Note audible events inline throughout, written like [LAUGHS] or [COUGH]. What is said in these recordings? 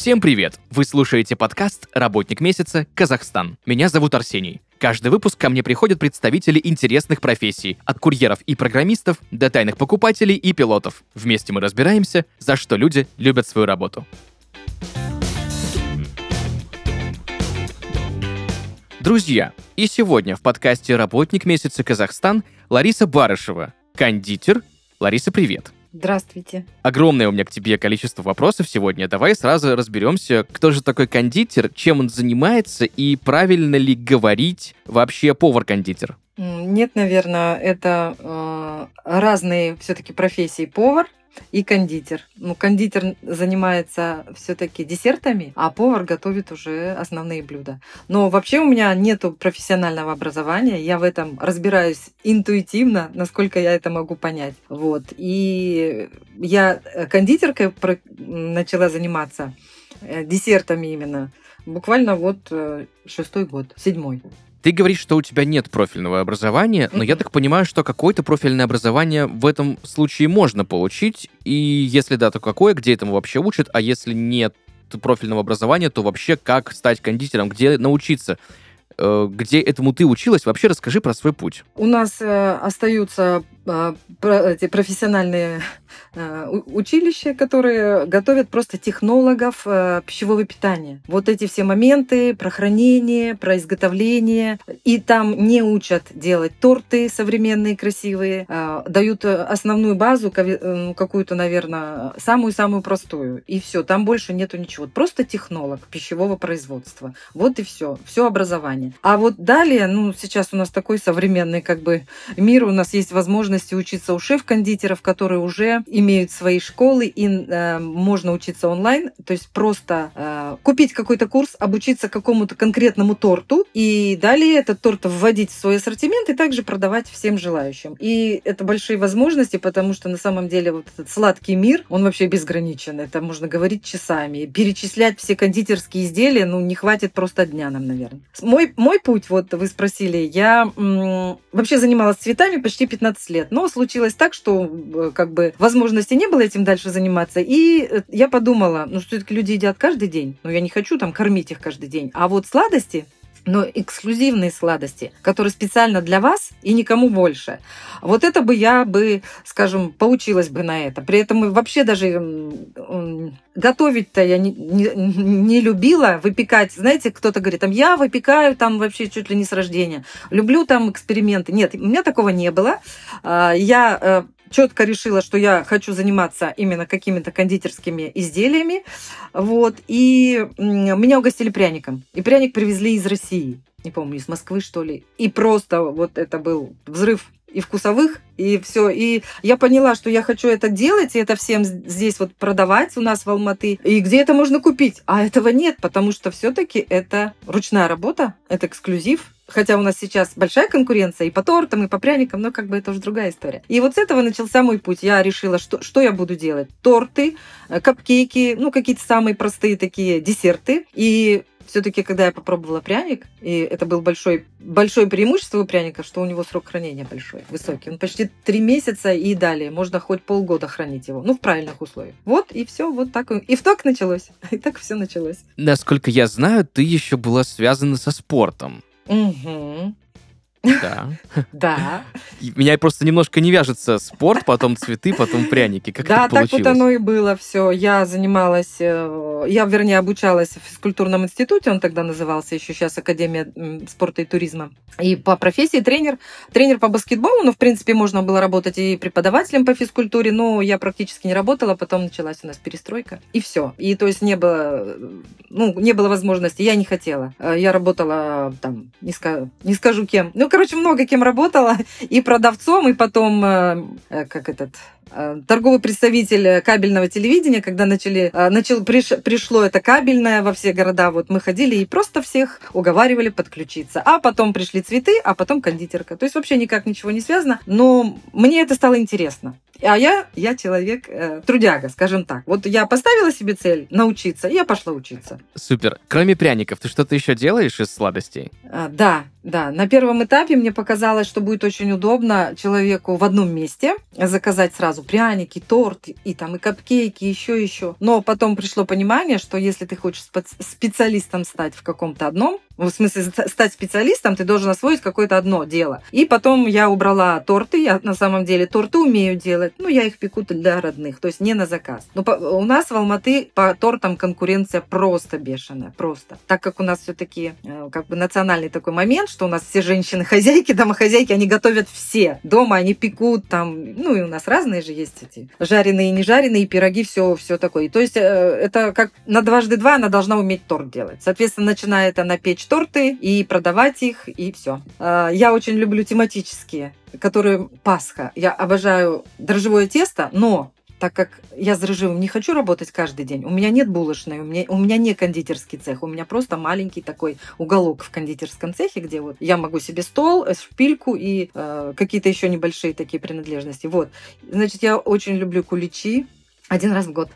Всем привет! Вы слушаете подкаст «Работник месяца. Казахстан». Меня зовут Арсений. Каждый выпуск ко мне приходят представители интересных профессий, от курьеров и программистов до тайных покупателей и пилотов. Вместе мы разбираемся, за что люди любят свою работу. Друзья, и сегодня в подкасте «Работник месяца Казахстан» Лариса Барышева, кондитер. Лариса, привет. Здравствуйте. Огромное у меня к тебе количество вопросов сегодня. Давай сразу разберемся, кто же такой кондитер, чем он занимается и правильно ли говорить вообще повар-кондитер. Нет, наверное, это э, разные все-таки профессии. Повар и кондитер. Ну, кондитер занимается все-таки десертами, а повар готовит уже основные блюда. Но вообще у меня нету профессионального образования, я в этом разбираюсь интуитивно, насколько я это могу понять. Вот. И я кондитеркой начала заниматься э, десертами именно буквально вот э, шестой год, седьмой. Ты говоришь, что у тебя нет профильного образования, но я так понимаю, что какое-то профильное образование в этом случае можно получить, и если да, то какое, где этому вообще учат, а если нет профильного образования, то вообще как стать кондитером, где научиться? Э, где этому ты училась? Вообще расскажи про свой путь. У нас э, остаются э, эти профессиональные Э, училища, которые готовят просто технологов пищевого питания. Вот эти все моменты про хранение, про изготовление. И там не учат делать торты современные, красивые. Э, дают основную базу, ну, какую-то, наверное, самую-самую простую. И все, там больше нету ничего. Просто технолог пищевого производства. Вот и все. Все образование. А вот далее, ну, сейчас у нас такой современный как бы мир, у нас есть возможности учиться у шеф-кондитеров, которые уже имеют свои школы, и э, можно учиться онлайн, то есть просто э, купить какой-то курс, обучиться какому-то конкретному торту, и далее этот торт вводить в свой ассортимент и также продавать всем желающим. И это большие возможности, потому что на самом деле вот этот сладкий мир, он вообще безграничен. Это можно говорить часами. Перечислять все кондитерские изделия, ну, не хватит просто дня нам, наверное. Мой, мой путь, вот вы спросили, я м- вообще занималась цветами почти 15 лет, но случилось так, что э, как бы возможно возможности не было этим дальше заниматься. И э, я подумала, ну, что все-таки люди едят каждый день. Но я не хочу там кормить их каждый день. А вот сладости, но эксклюзивные сладости, которые специально для вас и никому больше. Вот это бы я бы, скажем, поучилась бы на это. При этом вообще даже готовить-то я не, не, не любила, выпекать. Знаете, кто-то говорит, там, я выпекаю там вообще чуть ли не с рождения. Люблю там эксперименты. Нет, у меня такого не было. А, я э, четко решила, что я хочу заниматься именно какими-то кондитерскими изделиями. Вот. И меня угостили пряником. И пряник привезли из России. Не помню, из Москвы, что ли. И просто вот это был взрыв и вкусовых, и все. И я поняла, что я хочу это делать, и это всем здесь вот продавать у нас в Алматы. И где это можно купить? А этого нет, потому что все-таки это ручная работа, это эксклюзив. Хотя у нас сейчас большая конкуренция и по тортам, и по пряникам, но как бы это уже другая история. И вот с этого начался мой путь. Я решила, что, что я буду делать. Торты, э, капкейки, ну, какие-то самые простые такие десерты. И все-таки, когда я попробовала пряник, и это был большой, большое преимущество у пряника, что у него срок хранения большой, высокий. Он почти три месяца и далее. Можно хоть полгода хранить его. Ну, в правильных условиях. Вот, и все, вот так. И в так началось. [LAUGHS] И так все началось. Насколько я знаю, ты еще была связана со спортом. Угу. Да. [LAUGHS] Да. Меня просто немножко не вяжется спорт, потом цветы, потом пряники. Как да, получилось? так вот оно и было все. Я занималась, э, я, вернее, обучалась в физкультурном институте, он тогда назывался еще сейчас Академия спорта и туризма. И по профессии тренер, тренер по баскетболу, ну, в принципе, можно было работать и преподавателем по физкультуре, но я практически не работала, потом началась у нас перестройка, и все. И то есть не было, ну, не было возможности, я не хотела. Э, я работала там, не, ска, не скажу кем, ну, короче, много кем работала. И продавцом, и потом, э, э, как этот, э, торговый представитель кабельного телевидения, когда начали, начал, приш, пришло это кабельное во все города, вот мы ходили и просто всех уговаривали подключиться. А потом пришли цветы, а потом кондитерка. То есть вообще никак ничего не связано, но мне это стало интересно. А я, я человек э, трудяга, скажем так. Вот я поставила себе цель научиться, и я пошла учиться. Супер. Кроме пряников, ты что-то еще делаешь из сладостей? А, да, Да, на первом этапе мне показалось, что будет очень удобно человеку в одном месте заказать сразу пряники, торт и там и капкейки, еще еще. Но потом пришло понимание, что если ты хочешь специалистом стать в каком-то одном, в смысле, стать специалистом, ты должен освоить какое-то одно дело. И потом я убрала торты. Я на самом деле торты умею делать. Ну, я их пеку для родных, то есть не на заказ. Но у нас в Алматы по тортам конкуренция просто бешеная, просто. Так как у нас все-таки э, как бы национальный такой момент, что у нас все женщины-хозяйки, домохозяйки, они готовят все. Дома они пекут там, ну и у нас разные же есть эти жареные и не жареные, пироги, все, все такое. то есть э, это как на дважды два она должна уметь торт делать. Соответственно, начинает она печь торты и продавать их, и все. А, я очень люблю тематические, которые Пасха. Я обожаю дрожжевое тесто, но так как я с дрожжевым не хочу работать каждый день, у меня нет булочной, у меня, у меня не кондитерский цех, у меня просто маленький такой уголок в кондитерском цехе, где вот я могу себе стол, э, шпильку и э, какие-то еще небольшие такие принадлежности. Вот. Значит, я очень люблю куличи один раз в год.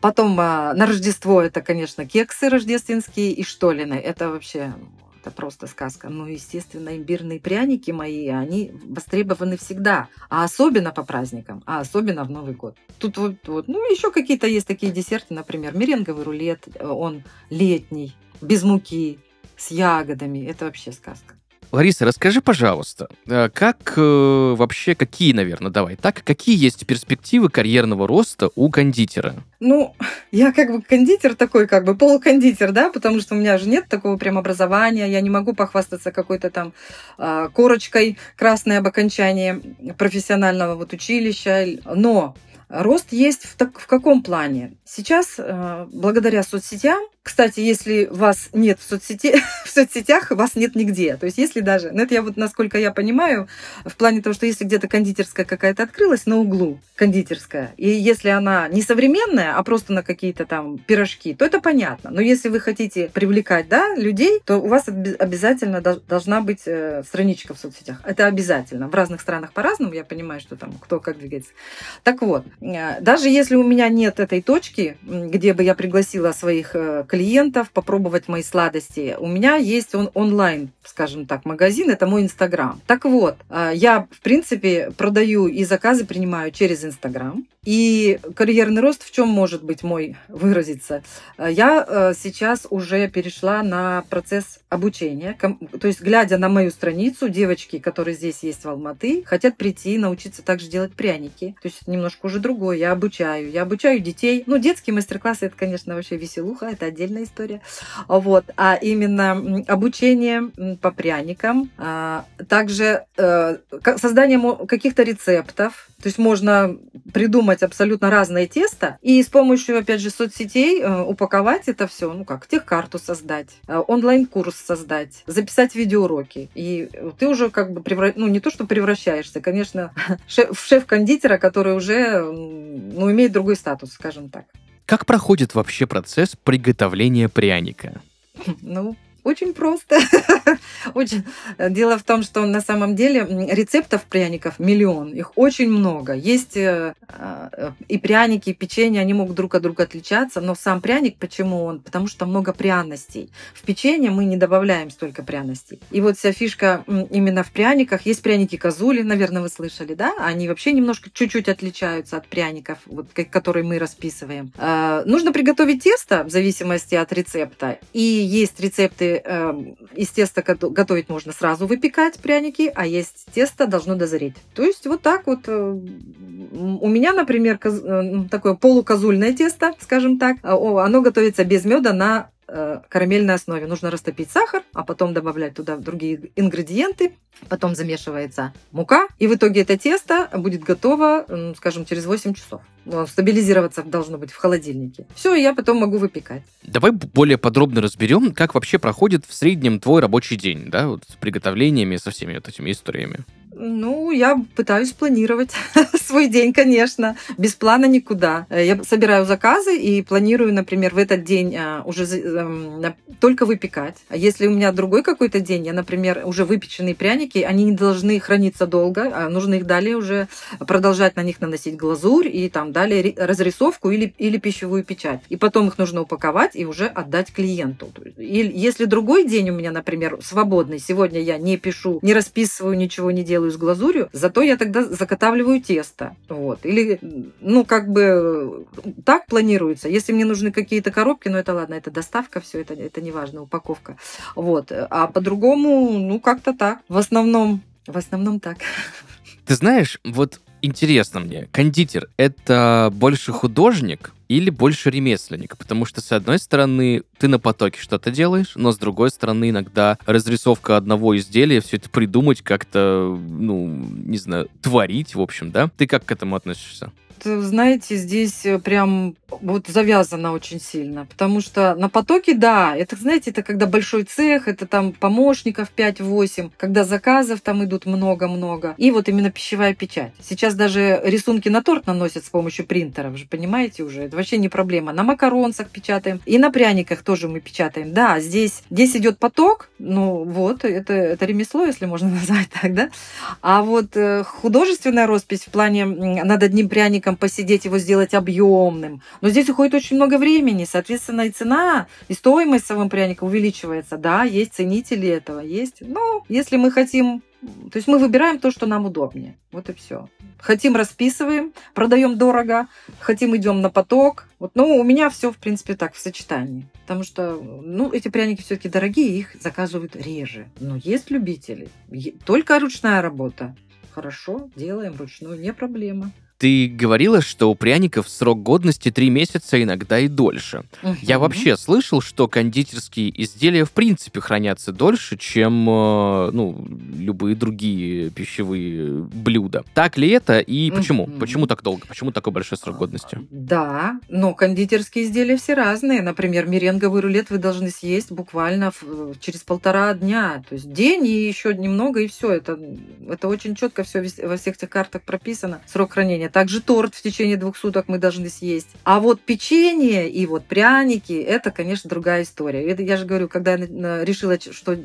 Потом а, на Рождество это, конечно, кексы рождественские и штолины. Это вообще это просто сказка. Ну, естественно, имбирные пряники мои, они востребованы всегда. А особенно по праздникам, а особенно в Новый год. Тут вот, вот ну, еще какие-то есть такие десерты, например, меренговый рулет, он летний, без муки, с ягодами. Это вообще сказка. Лариса, расскажи, пожалуйста, э, как э, вообще, какие, наверное, давай так, какие есть перспективы карьерного роста у кондитера? Ну, я как бы кондитер такой, как бы полукондитер, да, потому что у меня же нет такого прям образования, я не могу похвастаться какой-то там э, корочкой красной об окончании профессионального вот училища, но Рост есть в, так, в каком плане? Сейчас, э, благодаря соцсетям, кстати, если вас нет в, соцсети, [LAUGHS] в соцсетях, вас нет нигде. То есть если даже, ну это я вот, насколько я понимаю, в плане того, что если где-то кондитерская какая-то открылась на углу, кондитерская, и если она не современная, а просто на какие-то там пирожки, то это понятно. Но если вы хотите привлекать да, людей, то у вас обязательно должна быть э, страничка в соцсетях. Это обязательно. В разных странах по-разному, я понимаю, что там кто как двигается. Так вот, Э, даже если у меня нет этой точки, где бы я пригласила своих э, клиентов попробовать мои сладости, у меня есть он онлайн, скажем так, магазин, это мой Инстаграм. Так вот, э, я, в принципе, продаю и заказы принимаю через Инстаграм. И карьерный рост в чем может быть мой выразиться? Я сейчас уже перешла на процесс обучения. То есть, глядя на мою страницу, девочки, которые здесь есть в Алматы, хотят прийти научиться также делать пряники. То есть, немножко уже другое. Я обучаю. Я обучаю детей. Ну, детские мастер-классы, это, конечно, вообще веселуха, это отдельная история. Вот. А именно обучение по пряникам, а, также э, создание каких-то рецептов. То есть, можно придумать абсолютно разное тесто и с помощью, опять же, соцсетей э, упаковать это все, ну как, техкарту создать, э, онлайн-курс создать, записать видеоуроки. И ты уже как бы, превра... ну не то, что превращаешься, конечно, [LAUGHS] в шеф-кондитера, который уже ну, имеет другой статус, скажем так. Как проходит вообще процесс приготовления пряника? [LAUGHS] Ну, очень просто. [LAUGHS] Дело в том, что на самом деле рецептов пряников миллион. Их очень много. Есть э, э, и пряники, и печенье, они могут друг от друга отличаться, но сам пряник, почему он? Потому что много пряностей. В печенье мы не добавляем столько пряностей. И вот вся фишка именно в пряниках. Есть пряники козули, наверное, вы слышали, да? Они вообще немножко чуть-чуть отличаются от пряников, вот, которые мы расписываем. Э, нужно приготовить тесто в зависимости от рецепта. И есть рецепты Эм, из теста готовить можно сразу выпекать пряники, а есть тесто должно дозреть. То есть вот так вот. Э, у меня, например, э, такое полукозульное тесто, скажем так, а, оно готовится без меда на э, карамельной основе. Нужно растопить сахар, а потом добавлять туда другие ингредиенты. Потом замешивается мука, и в итоге это тесто будет готово, скажем, через 8 часов. Стабилизироваться должно быть в холодильнике. Все, я потом могу выпекать. Давай более подробно разберем, как вообще проходит в среднем твой рабочий день, да, вот с приготовлениями, со всеми вот этими историями. Ну, я пытаюсь планировать [LAUGHS] свой день, конечно. Без плана никуда. Я собираю заказы и планирую, например, в этот день а, уже только выпекать. А если у меня другой какой-то день, я, например, уже выпеченные пряники, они не должны храниться долго, а нужно их далее уже продолжать на них наносить глазурь и там далее разрисовку или, или пищевую печать. И потом их нужно упаковать и уже отдать клиенту. И если другой день у меня, например, свободный, сегодня я не пишу, не расписываю, ничего не делаю с глазурью, зато я тогда заготавливаю тесто. Вот. Или, ну, как бы так планируется. Если мне нужны какие-то коробки, ну, это ладно, это доставка, все это, это не важно, упаковка. Вот. А по-другому, ну, как-то так. В основном, в основном так. Ты знаешь, вот интересно мне, кондитер — это больше художник или больше ремесленник? Потому что, с одной стороны, ты на потоке что-то делаешь, но, с другой стороны, иногда разрисовка одного изделия, все это придумать как-то, ну, не знаю, творить, в общем, да? Ты как к этому относишься? Знаете, здесь э, прям вот завязано очень сильно, потому что на потоке, да, это, знаете, это когда большой цех, это там помощников 5-8, когда заказов там идут много-много, и вот именно пищевая печать. Сейчас даже рисунки на торт наносят с помощью принтера, вы же понимаете уже, это вообще не проблема. На макаронцах печатаем, и на пряниках тоже мы печатаем. Да, здесь, здесь идет поток, ну вот, это, это ремесло, если можно [LAUGHS] назвать так, да. А вот э, художественная роспись в плане над одним пряником пряником посидеть, его сделать объемным. Но здесь уходит очень много времени, соответственно, и цена, и стоимость самого пряника увеличивается. Да, есть ценители этого, есть. Но если мы хотим то есть мы выбираем то, что нам удобнее. Вот и все. Хотим расписываем, продаем дорого, хотим идем на поток. Вот, ну, у меня все, в принципе, так, в сочетании. Потому что, ну, эти пряники все-таки дорогие, их заказывают реже. Но есть любители. Только ручная работа. Хорошо, делаем ручную, не проблема. Ты говорила, что у пряников срок годности 3 месяца, иногда и дольше. Угу. Я вообще слышал, что кондитерские изделия в принципе хранятся дольше, чем э, ну, любые другие пищевые блюда. Так ли это и почему? Угу. Почему так долго? Почему такой большой срок годности? Да, но кондитерские изделия все разные. Например, меренговый рулет вы должны съесть буквально через полтора дня. То есть день и еще немного, и все. Это, это очень четко все во всех этих картах прописано. Срок хранения. Также торт в течение двух суток мы должны съесть. А вот печенье и вот пряники, это, конечно, другая история. Это, я же говорю, когда я решила, что,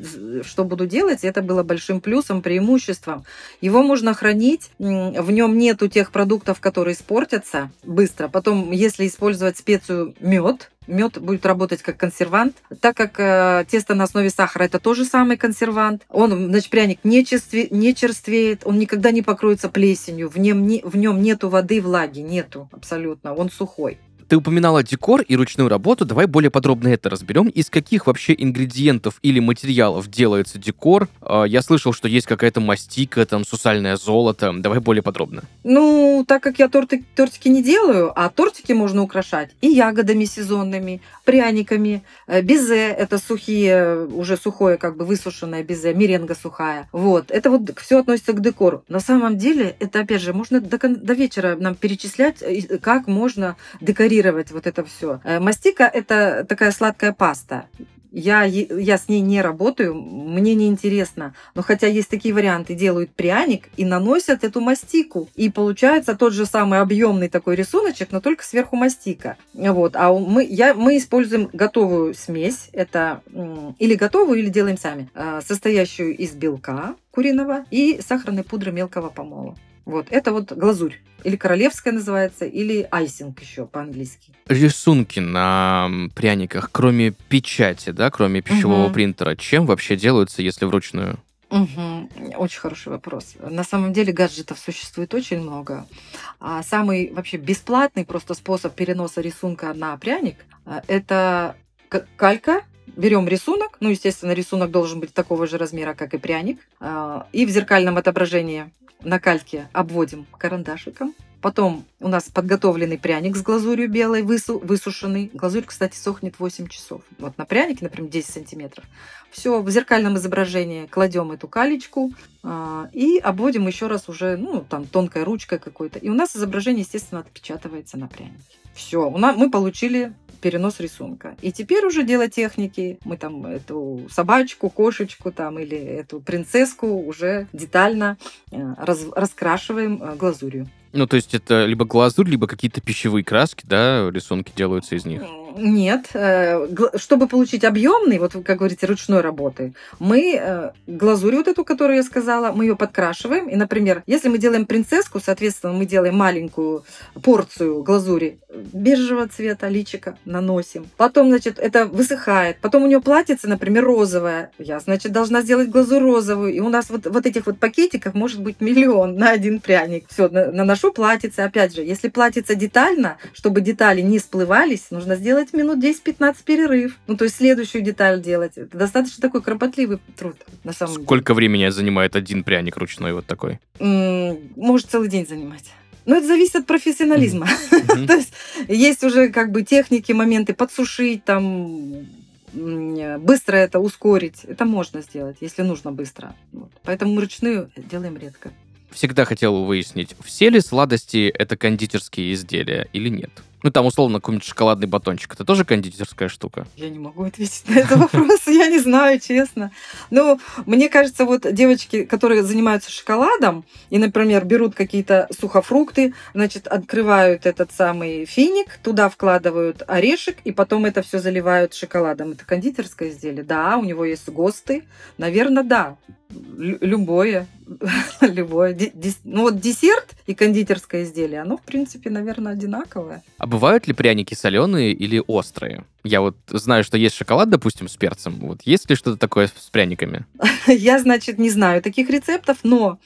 что буду делать, это было большим плюсом, преимуществом. Его можно хранить, в нем нету тех продуктов, которые испортятся быстро. Потом, если использовать специю мед, Мед будет работать как консервант, так как э, тесто на основе сахара это тоже самый консервант. Он, значит, пряник не, черстве, не черствеет, он никогда не покроется плесенью, в нем, не, в нем нету воды, влаги, нету абсолютно, он сухой. Ты упоминала декор и ручную работу, давай более подробно это разберем. Из каких вообще ингредиентов или материалов делается декор? А, я слышал, что есть какая-то мастика, там, сусальное золото. Давай более подробно. Ну, так как я торты, тортики не делаю, а тортики можно украшать и ягодами сезонными, пряниками, э, безе, это сухие, уже сухое, как бы высушенное безе, меренга сухая. Вот, это вот все относится к декору. На самом деле, это, опять же, можно до, до вечера нам перечислять, э, как можно декорировать дегустировать вот это все. Э, мастика – это такая сладкая паста. Я, я с ней не работаю, мне не интересно. Но хотя есть такие варианты, делают пряник и наносят эту мастику. И получается тот же самый объемный такой рисуночек, но только сверху мастика. Вот. А мы, я, мы используем готовую смесь. Это или готовую, или делаем сами. Э, состоящую из белка куриного и сахарной пудры мелкого помола. Вот, это вот глазурь. Или королевская называется, или айсинг еще по-английски. Рисунки на пряниках, кроме печати, да, кроме пищевого угу. принтера, чем вообще делаются, если вручную? Угу. Очень хороший вопрос. На самом деле гаджетов существует очень много. А самый вообще бесплатный просто способ переноса рисунка на пряник а, – это калька. Берем рисунок, ну, естественно, рисунок должен быть такого же размера, как и пряник, а, и в зеркальном отображении на кальке обводим карандашиком. Потом у нас подготовленный пряник с глазурью белой, высу, высушенный. Глазурь, кстати, сохнет 8 часов. Вот на прянике, например, 10 сантиметров. Все, в зеркальном изображении кладем эту калечку э, и обводим еще раз уже, ну, там, тонкой ручкой какой-то. И у нас изображение, естественно, отпечатывается на прянике. Все, у нас, мы получили перенос рисунка. И теперь уже дело техники. Мы там эту собачку, кошечку там или эту принцесску уже детально э, раз, раскрашиваем э, глазурью. Ну, то есть это либо глазурь, либо какие-то пищевые краски, да, рисунки делаются из них? Нет. Э, чтобы получить объемный, вот как говорите, ручной работы, мы э, глазурь вот эту, которую я сказала, мы ее подкрашиваем. И, например, если мы делаем принцесску, соответственно, мы делаем маленькую порцию глазури бежевого цвета, личика наносим. Потом, значит, это высыхает. Потом у нее платьице, например, розовое. Я, значит, должна сделать глазурь розовую. И у нас вот, вот этих вот пакетиков может быть миллион на один пряник. Все, наношу платьице. Опять же, если платьице детально, чтобы детали не сплывались, нужно сделать минут 10-15 перерыв. Ну, то есть следующую деталь делать. Это достаточно такой кропотливый труд, на самом Сколько деле. Сколько времени занимает один пряник ручной вот такой? Может целый день занимать. Но это зависит от профессионализма. [LAUGHS] То есть есть уже как бы техники, моменты подсушить, там быстро это ускорить. Это можно сделать, если нужно быстро. Поэтому ручную делаем редко. Всегда хотел выяснить, все ли сладости это кондитерские изделия или нет? Ну, там, условно, какой-нибудь шоколадный батончик. Это тоже кондитерская штука? Я не могу ответить [LAUGHS] на этот вопрос. Я не знаю, честно. Но мне кажется, вот девочки, которые занимаются шоколадом, и, например, берут какие-то сухофрукты, значит, открывают этот самый финик, туда вкладывают орешек, и потом это все заливают шоколадом. Это кондитерское изделие? Да, у него есть ГОСТы. Наверное, да. Любое. [LAUGHS] Любое. Ну вот десерт и кондитерское изделие, оно, в принципе, наверное, одинаковое. А бывают ли пряники соленые или острые? Я вот знаю, что есть шоколад, допустим, с перцем. Вот есть ли что-то такое с пряниками? [LAUGHS] Я, значит, не знаю таких рецептов, но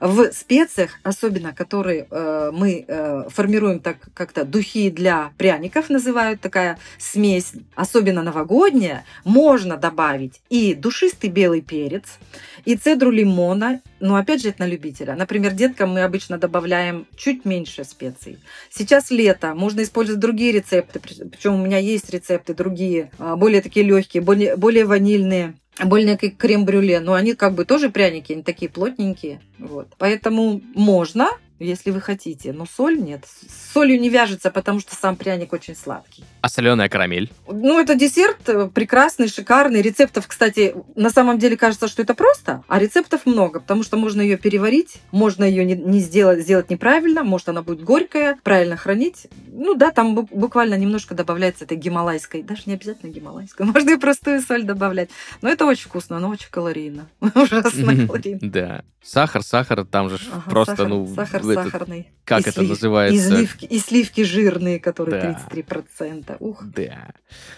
в специях, особенно которые э, мы э, формируем так как-то духи для пряников, называют такая смесь, особенно новогодняя, можно добавить и душистый белый перец, и цедру лимона, но опять же это на любителя. Например, деткам мы обычно добавляем чуть меньше специй. Сейчас лето, можно использовать другие рецепты, причем у меня есть рецепты другие, а, более такие легкие, более, более ванильные более как крем-брюле, но они как бы тоже пряники, они такие плотненькие. Вот. Поэтому можно, если вы хотите. Но соль нет. С солью не вяжется, потому что сам пряник очень сладкий. А соленая карамель? Ну, это десерт э, прекрасный, шикарный. Рецептов, кстати, на самом деле кажется, что это просто, а рецептов много, потому что можно ее переварить, можно ее не, не сделать, сделать неправильно, может она будет горькая, правильно хранить. Ну да, там буквально немножко добавляется этой гималайской, даже не обязательно гималайской, [LAUGHS] можно и простую соль добавлять. Но это очень вкусно, но очень калорийно. [LAUGHS] Ужасно калорийно. Да. Сахар, сахар, там же просто, ну... Сахар этот, сахарный. Как и это слив, называется? И сливки, и сливки жирные, которые да. 33%. Ух. Да.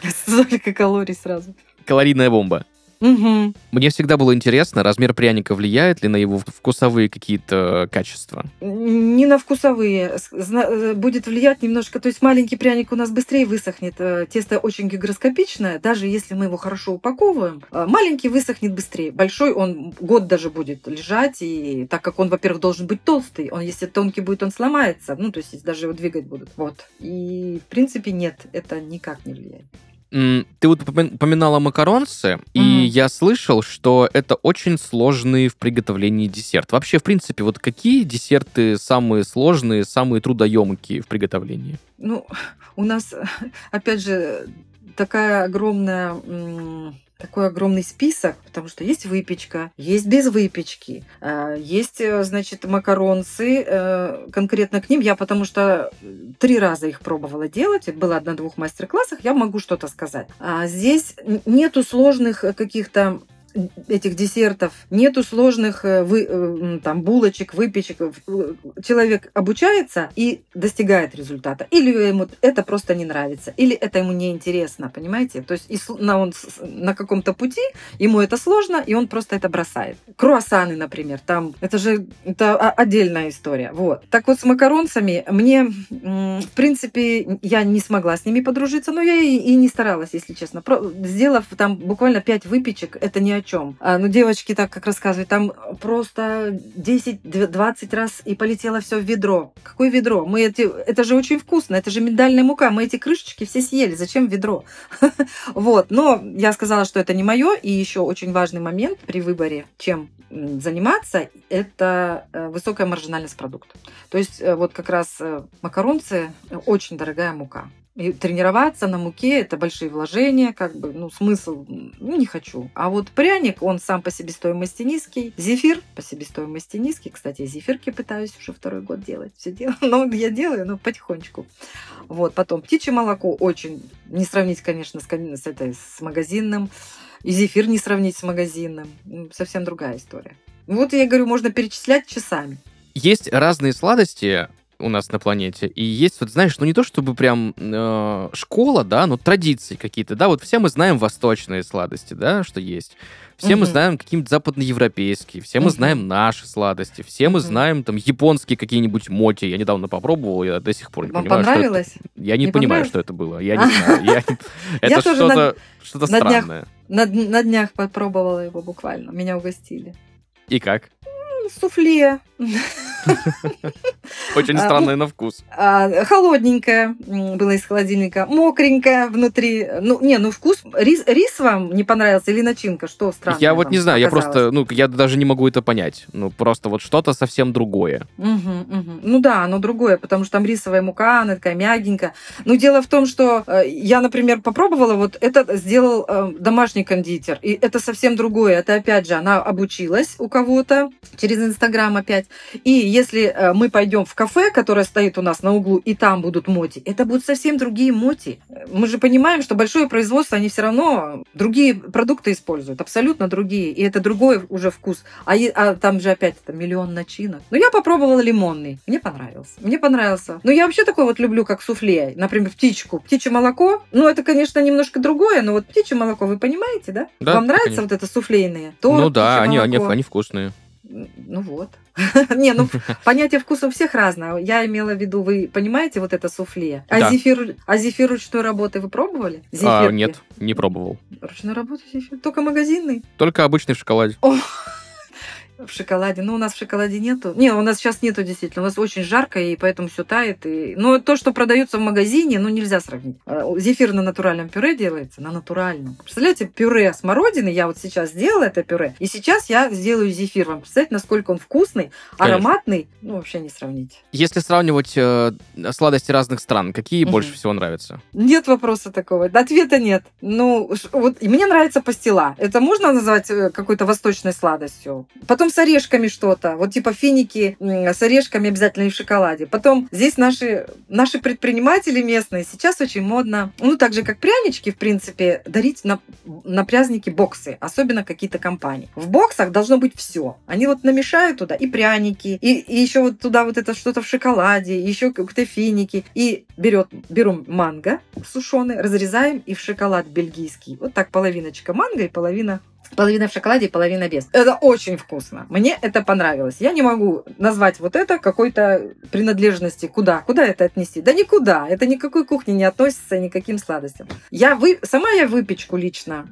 [LAUGHS] Столько калорий сразу. Калорийная бомба. Угу. Мне всегда было интересно, размер пряника влияет ли на его вкусовые какие-то качества? Не на вкусовые. Э, будет влиять немножко. То есть маленький пряник у нас быстрее высохнет. Э, тесто очень гигроскопичное. Даже если мы его хорошо упаковываем, э, маленький высохнет быстрее. Большой он год даже будет лежать. И так как он, во-первых, должен быть толстый, он, если тонкий будет, он сломается. Ну, то есть даже его двигать будут. Вот. И, в принципе, нет, это никак не влияет. Ты вот упоминала макаронцы, mm-hmm. и я слышал, что это очень сложный в приготовлении десерт. Вообще, в принципе, вот какие десерты самые сложные, самые трудоемкие в приготовлении? Ну, у нас, опять же, такая огромная такой огромный список, потому что есть выпечка, есть без выпечки, а, есть, э, значит, макаронцы. Э, конкретно к ним я, потому что три раза их пробовала делать, было на двух мастер-классах, я могу что-то сказать. А здесь нету сложных каких-то этих десертов, нету сложных э, вы, э, там, булочек, выпечек. Человек обучается и достигает результата. Или ему это просто не нравится, или это ему не интересно, понимаете? То есть на, он на каком-то пути, ему это сложно, и он просто это бросает. Круассаны, например, там, это же это отдельная история. Вот. Так вот с макаронцами мне, в принципе, я не смогла с ними подружиться, но я и, и не старалась, если честно. Сделав там буквально 5 выпечек, это не чем. А, ну, девочки так как рассказывают, там просто 10-20 раз и полетело все в ведро. Какое ведро? Мы эти, это же очень вкусно, это же миндальная мука. Мы эти крышечки все съели. Зачем ведро? [LAUGHS] Вот. Но я сказала, что это не мое. И еще очень важный момент при выборе, чем заниматься, это э, высокая маржинальность продукта. То есть э, вот как раз э, макаронцы очень дорогая мука. И тренироваться на муке – это большие вложения, как бы, ну, смысл ну, не хочу. А вот пряник, он сам по себестоимости низкий. Зефир по себестоимости низкий. Кстати, зефирки пытаюсь уже второй год делать. Все делаю. [LAUGHS] Ну, я делаю, но потихонечку. Вот, потом птичье молоко очень, не сравнить, конечно, с, с, этой, с магазинным. И зефир не сравнить с магазинным. Совсем другая история. Вот я говорю, можно перечислять часами. Есть разные сладости, у нас на планете. И есть, вот знаешь, ну не то чтобы прям э, школа, да, но традиции какие-то, да, вот все мы знаем восточные сладости, да, что есть. Все угу. мы знаем какие-нибудь западноевропейские, все угу. мы знаем наши сладости, все угу. мы знаем там японские какие-нибудь моти. Я недавно попробовал, я до сих пор не Вам понимаю, понравилось? что это. Я не, не понимаю, что это было. Я [LAUGHS] не знаю. [LAUGHS] Это что-то что странное. На днях попробовала его буквально. Меня угостили. И как? суфле. [LAUGHS] [LAUGHS] Очень а, странное на вкус. А, холодненькое было из холодильника, мокренькое внутри. Ну, не, ну вкус. Рис, рис вам не понравился или начинка? Что странно? Я вот не знаю, я просто, ну, я даже не могу это понять. Ну, просто вот что-то совсем другое. Ну да, оно другое, потому что там рисовая мука, она такая мягенькая. Но дело в том, что э, я, например, попробовала, вот это сделал э, домашний кондитер, и это совсем другое. Это опять же, она обучилась у кого-то через Инстаграм опять. И если э, мы пойдем в кафе, которое стоит у нас на углу, и там будут моти, это будут совсем другие моти. Мы же понимаем, что большое производство, они все равно другие продукты используют, абсолютно другие. И это другой уже вкус. А, а там же опять это миллион начинок. Но я попробовала лимонный. Мне понравился. Мне понравился. Но я вообще такой вот люблю, как суфле. Например, птичку. Птичье молоко. Ну, это, конечно, немножко другое, но вот птичье молоко, вы понимаете, да? да Вам нравится конечно. вот это суфлейное? Торт, ну да, они, они, они вкусные. Ну вот. [LAUGHS] Не, ну [LAUGHS] понятие вкуса у всех разное. Я имела в виду, вы понимаете вот это суфле? А Да. зефир, а зефир ручной работы вы пробовали? А, нет, не пробовал. Ручной работы зефир? Только магазинный? Только обычный в шоколаде. В шоколаде. Ну, у нас в шоколаде нету. Не, у нас сейчас нету действительно. У нас очень жарко, и поэтому все тает. И... Но то, что продается в магазине, ну, нельзя сравнить. А, Зефир на натуральном пюре делается, на натуральном. Представляете, пюре смородины, я вот сейчас сделала это пюре, и сейчас я сделаю зефир. Вам представляете, насколько он вкусный, Конечно. ароматный? Ну, вообще не сравнить. Если сравнивать э, сладости разных стран, какие Мгм. больше всего нравятся? Нет вопроса такого. Ответа нет. Ну, вот и мне нравится пастила. Это можно назвать э, какой-то восточной сладостью? Потом с орешками что-то. Вот типа финики с орешками обязательно и в шоколаде. Потом здесь наши, наши предприниматели местные сейчас очень модно, ну, так же, как прянички, в принципе, дарить на, на праздники боксы, особенно какие-то компании. В боксах должно быть все. Они вот намешают туда и пряники, и, и еще вот туда вот это что-то в шоколаде, еще какие-то финики. И берет, берем манго сушеный, разрезаем и в шоколад бельгийский. Вот так половиночка манго и половина Половина в шоколаде половина без. Это очень вкусно. Мне это понравилось. Я не могу назвать вот это какой-то принадлежности. Куда? Куда это отнести? Да никуда. Это никакой кухне не относится, никаким сладостям. Я вы... Сама я выпечку лично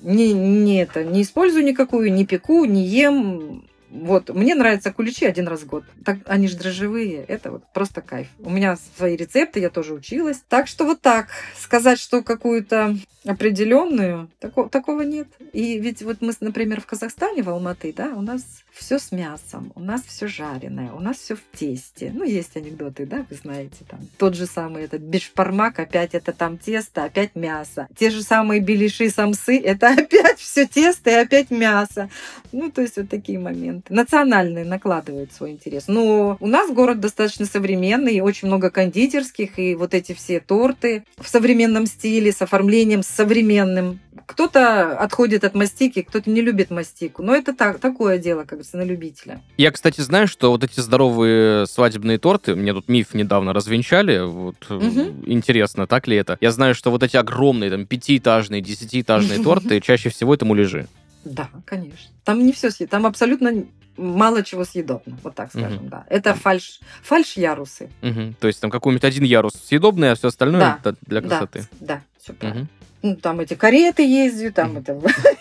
не, не, это, не использую никакую, не пеку, не ем. Вот, мне нравятся куличи один раз в год. Так, они же дрожжевые, это вот просто кайф. У меня свои рецепты, я тоже училась. Так что вот так, сказать, что какую-то определенную, тако, такого нет. И ведь вот мы, например, в Казахстане, в Алматы, да, у нас все с мясом, у нас все жареное, у нас все в тесте. Ну, есть анекдоты, да, вы знаете, там. Тот же самый этот бешпармак, опять это там тесто, опять мясо. Те же самые беляши, самсы, это [LAUGHS] опять все тесто и опять мясо. Ну, то есть вот такие моменты. Национальные накладывают свой интерес. Но у нас город достаточно современный, очень много кондитерских, и вот эти все торты в современном стиле, с оформлением современным. Кто-то отходит от мастики, кто-то не любит мастику. Но это так, такое дело, как говорится, на любителя. Я, кстати, знаю, что вот эти здоровые свадебные торты, мне тут миф недавно развенчали, вот Мгм. интересно, так ли это? Я знаю, что вот эти огромные, там, пятиэтажные, десятиэтажные [LAUGHS] торты, чаще всего это муляжи. Да, конечно. Там не все съедобно. Там абсолютно мало чего съедобно, вот так скажем, да. Это фальш, фальш-ярусы. Мгм. То есть там какой-нибудь один ярус съедобный, а все остальное Да. это для красоты. Да, да, все правильно. Мгм. Ну, там эти кареты ездят, там это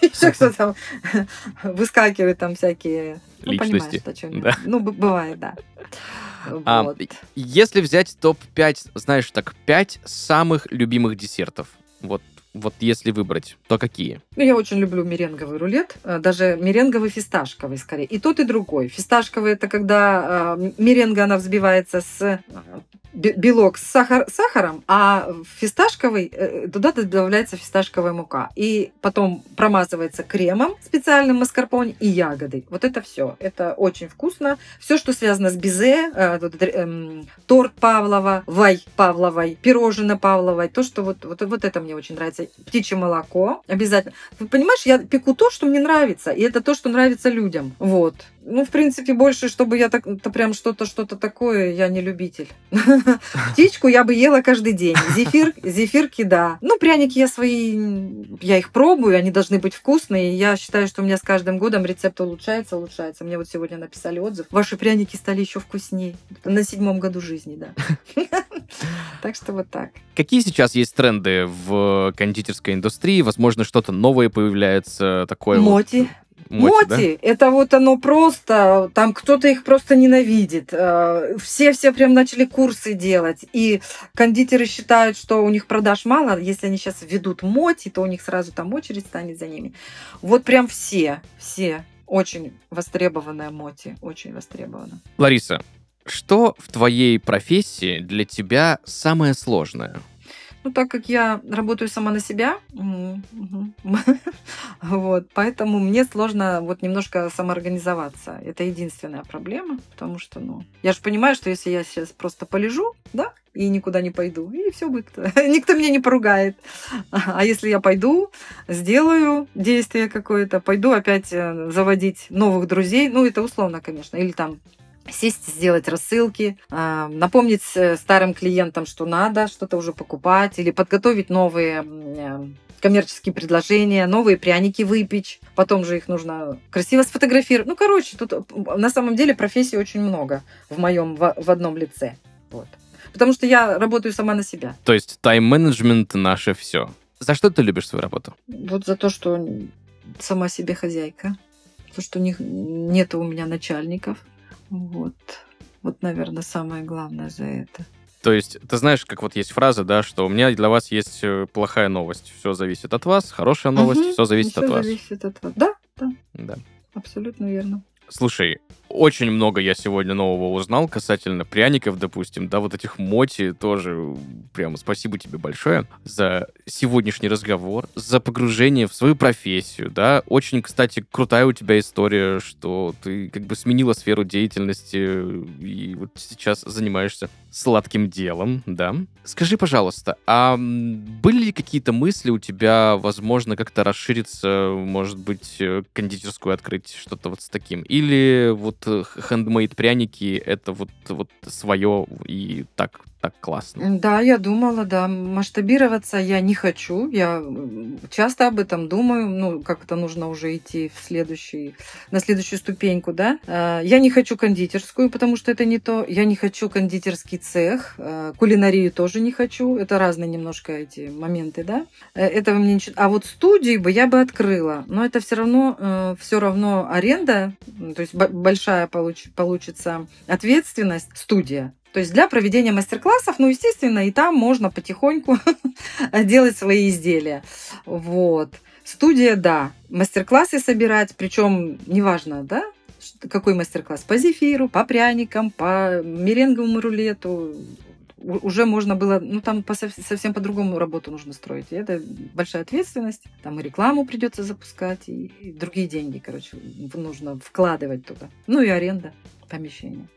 еще кто там выскакивает, там всякие ну, Личности, понимаешь, о да. Ну, бывает, да. [LAUGHS] А. Если взять топ-5, знаешь, так, 5 самых любимых десертов, вот, вот если выбрать, то какие? Ну, я очень люблю меренговый рулет, э, даже меренговый фисташковый скорее. И тот, и другой. Фисташковый это когда э, меренга, она взбивается с э, белок с сахар, сахаром, а фисташковый, э, туда добавляется фисташковая мука. И потом промазывается кремом специальным маскарпоне и ягодой. Вот это все. Это очень вкусно. Все, что связано с безе, э, э, торт Павлова, вай Павловой, пирожное Павловой, то, что вот, вот, вот это мне очень нравится. Птичье молоко обязательно. Вы понимаешь, я пеку то, что мне нравится, и это то, что нравится людям. Вот. Ну, в принципе, больше, чтобы я так, то прям что-то, что-то такое, я не любитель. [LAUGHS] Птичку я бы ела каждый день. Зефир, зефирки, да. Ну, пряники я свои, я их пробую, они должны быть вкусные. Я считаю, что у меня с каждым годом рецепт улучшается, улучшается. Мне вот сегодня написали отзыв. Ваши пряники стали еще вкуснее. На седьмом году жизни, да. [LAUGHS] [LAUGHS] Так что вот так. Какие сейчас есть тренды в кондитерской индустрии? Возможно, что-то новое появляется такое? Моти. Моти, Моти да? это вот оно просто, там кто-то их просто ненавидит. Все-все э, прям начали курсы делать. И кондитеры считают, что у них продаж мало. Если они сейчас ведут Моти, то у них сразу там очередь станет за ними. Вот прям все, все. Очень востребованная Моти, очень востребована. Лариса, что в твоей профессии для тебя самое сложное? Ну, так как я работаю сама на себя, [LAUGHS] вот, поэтому мне сложно вот немножко самоорганизоваться. Это единственная проблема, потому что, ну, я же понимаю, что если я сейчас просто полежу, да, и никуда не пойду, и все будет, [LAUGHS] никто меня не поругает. А если я пойду, сделаю действие какое-то, пойду опять э, заводить новых друзей, ну, это условно, конечно, или там сесть, сделать рассылки, а, напомнить э, старым клиентам, что надо что-то уже покупать, или подготовить новые э, коммерческие предложения, новые пряники выпечь, потом же их нужно красиво сфотографировать. Ну, короче, тут э, на самом деле профессий очень много в моем в, одном лице. Вот. Потому что я работаю сама на себя. То есть тайм-менеджмент наше все. За что ты любишь свою работу? Вот за то, что сама себе хозяйка. То, что не, нет у меня начальников, вот. Вот, наверное, самое главное за это. То есть, ты знаешь, как вот есть фраза, да, что у меня для вас есть э, плохая новость. Все зависит от вас, хорошая новость, угу, все зависит все от вас. зависит от вас. Да, да. Да. Абсолютно верно. Слушай, очень много я сегодня нового узнал касательно пряников, допустим, да, вот этих моти тоже. Прямо спасибо тебе большое за сегодняшний разговор, за погружение в свою профессию, да. Очень, кстати, крутая у тебя история, что ты как бы сменила сферу деятельности и вот сейчас занимаешься сладким делом, да. Скажи, пожалуйста, а были ли какие-то мысли у тебя, возможно, как-то расшириться, может быть, э, кондитерскую открыть, что-то вот с таким? Или вот хендмейд пряники это вот, вот свое и так так классно. Да, я думала, да. Масштабироваться я не хочу. Я часто об этом думаю. Ну, как это нужно уже идти в следующий, на следующую ступеньку, да. А, я не хочу кондитерскую, потому что это не то. Я не хочу кондитерский цех. А, кулинарию тоже не хочу. Это разные немножко эти моменты, да. Э, этого мне ничего. А вот студии бы я бы открыла. Но это все равно, э, все равно аренда, то есть большая получится ответственность студия. То есть для проведения мастер-классов, ну, естественно, и там можно потихоньку [LAUGHS] делать свои изделия. Вот. Студия, да. Мастер-классы собирать, причем неважно, да, какой мастер-класс, по зефиру, по пряникам, по меренговому рулету, уже можно было, ну там по, совсем по-другому работу нужно строить. И это большая ответственность. Там и рекламу придется запускать, и, и другие деньги, короче, нужно вкладывать туда. Ну и аренда помещения.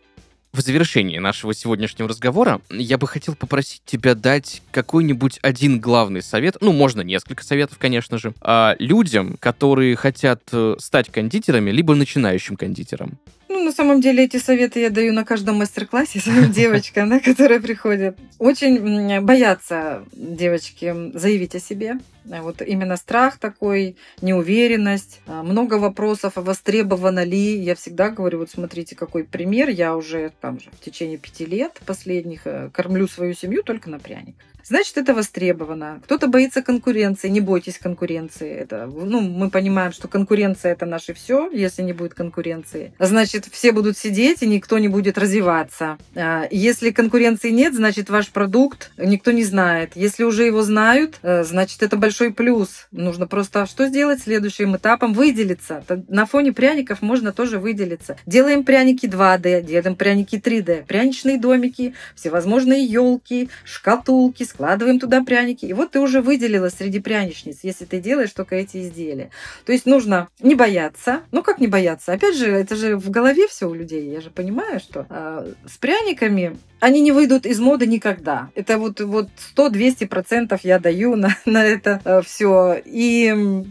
В завершении нашего сегодняшнего разговора я бы хотел попросить тебя дать какой-нибудь один главный совет, ну, можно несколько советов, конечно же, а, людям, которые хотят э, стать кондитерами, либо начинающим кондитером. Ну, на самом деле, эти советы я даю на каждом мастер-классе [LAUGHS] своим девочкам, да, которые приходят. Очень боятся девочки заявить о себе. Вот именно страх такой, неуверенность, а, много вопросов, а востребовано ли. Я всегда говорю, вот смотрите, какой пример. Я уже там же в течение пяти лет последних э, кормлю свою семью только на пряниках. Значит, это востребовано. Кто-то боится конкуренции, не бойтесь конкуренции. Это, ну, мы понимаем, что конкуренция это наше все, если не будет конкуренции. Значит, все будут сидеть, и никто не будет развиваться. А, если конкуренции нет, значит, ваш продукт никто не знает. Если уже его знают, э, значит, это большой плюс. Нужно просто что сделать следующим этапом? Выделиться. На фоне пряников можно тоже выделиться. Делаем пряники 2D, делаем пряники 3D, пряничные домики, всевозможные елки, шкатулки, складываем туда пряники. И вот ты уже выделила среди пряничниц, если ты делаешь только эти изделия. То есть нужно не бояться. Ну как не бояться? Опять же, это же в голове все у людей. Я же понимаю, что э, с пряниками они не выйдут из моды никогда. Это вот, вот 100-200% я даю на, на это э, все. И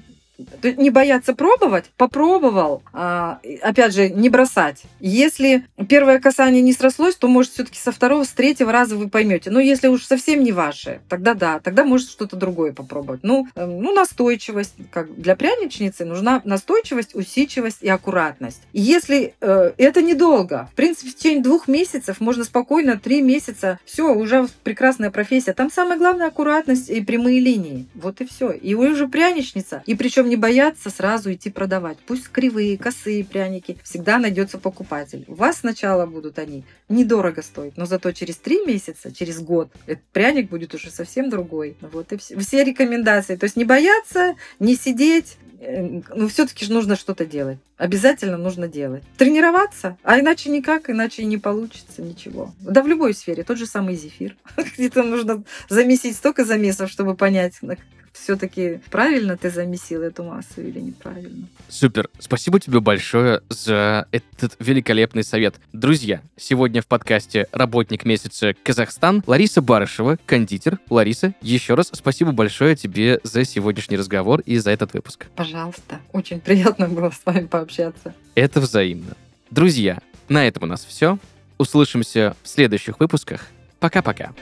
не бояться пробовать, попробовал, а, опять же, не бросать. Если первое касание не срослось, то, может, все-таки со второго, с третьего раза вы поймете. Но если уж совсем не ваше, тогда да, тогда может что-то другое попробовать. Ну, э, ну настойчивость. Как для пряничницы нужна настойчивость, усидчивость и аккуратность. Если э, это недолго, в принципе, в течение двух месяцев можно спокойно, три месяца, все, уже прекрасная профессия. Там самое главное аккуратность и прямые линии. Вот и все. И вы уже пряничница. И причем не бояться сразу идти продавать. Пусть кривые, косые пряники, всегда найдется покупатель. У вас сначала будут они недорого стоить, но зато через три месяца, через год, этот пряник будет уже совсем другой. Вот и все. Все рекомендации. То есть не бояться, не сидеть, э, ну, все-таки же нужно что-то делать. Обязательно нужно делать. Тренироваться, а иначе никак, иначе не получится ничего. Да в любой сфере. Тот же самый зефир. [LAUGHS] Где-то нужно замесить столько замесов, чтобы понять, все-таки правильно ты замесил эту массу или неправильно. Супер. Спасибо тебе большое за этот великолепный совет. Друзья, сегодня в подкасте «Работник месяца Казахстан» Лариса Барышева, кондитер. Лариса, еще раз спасибо большое тебе за сегодняшний разговор и за этот выпуск. Пожалуйста. Очень приятно было с вами пообщаться. Это взаимно. Друзья, на этом у нас все. Услышимся в следующих выпусках. Пока-пока.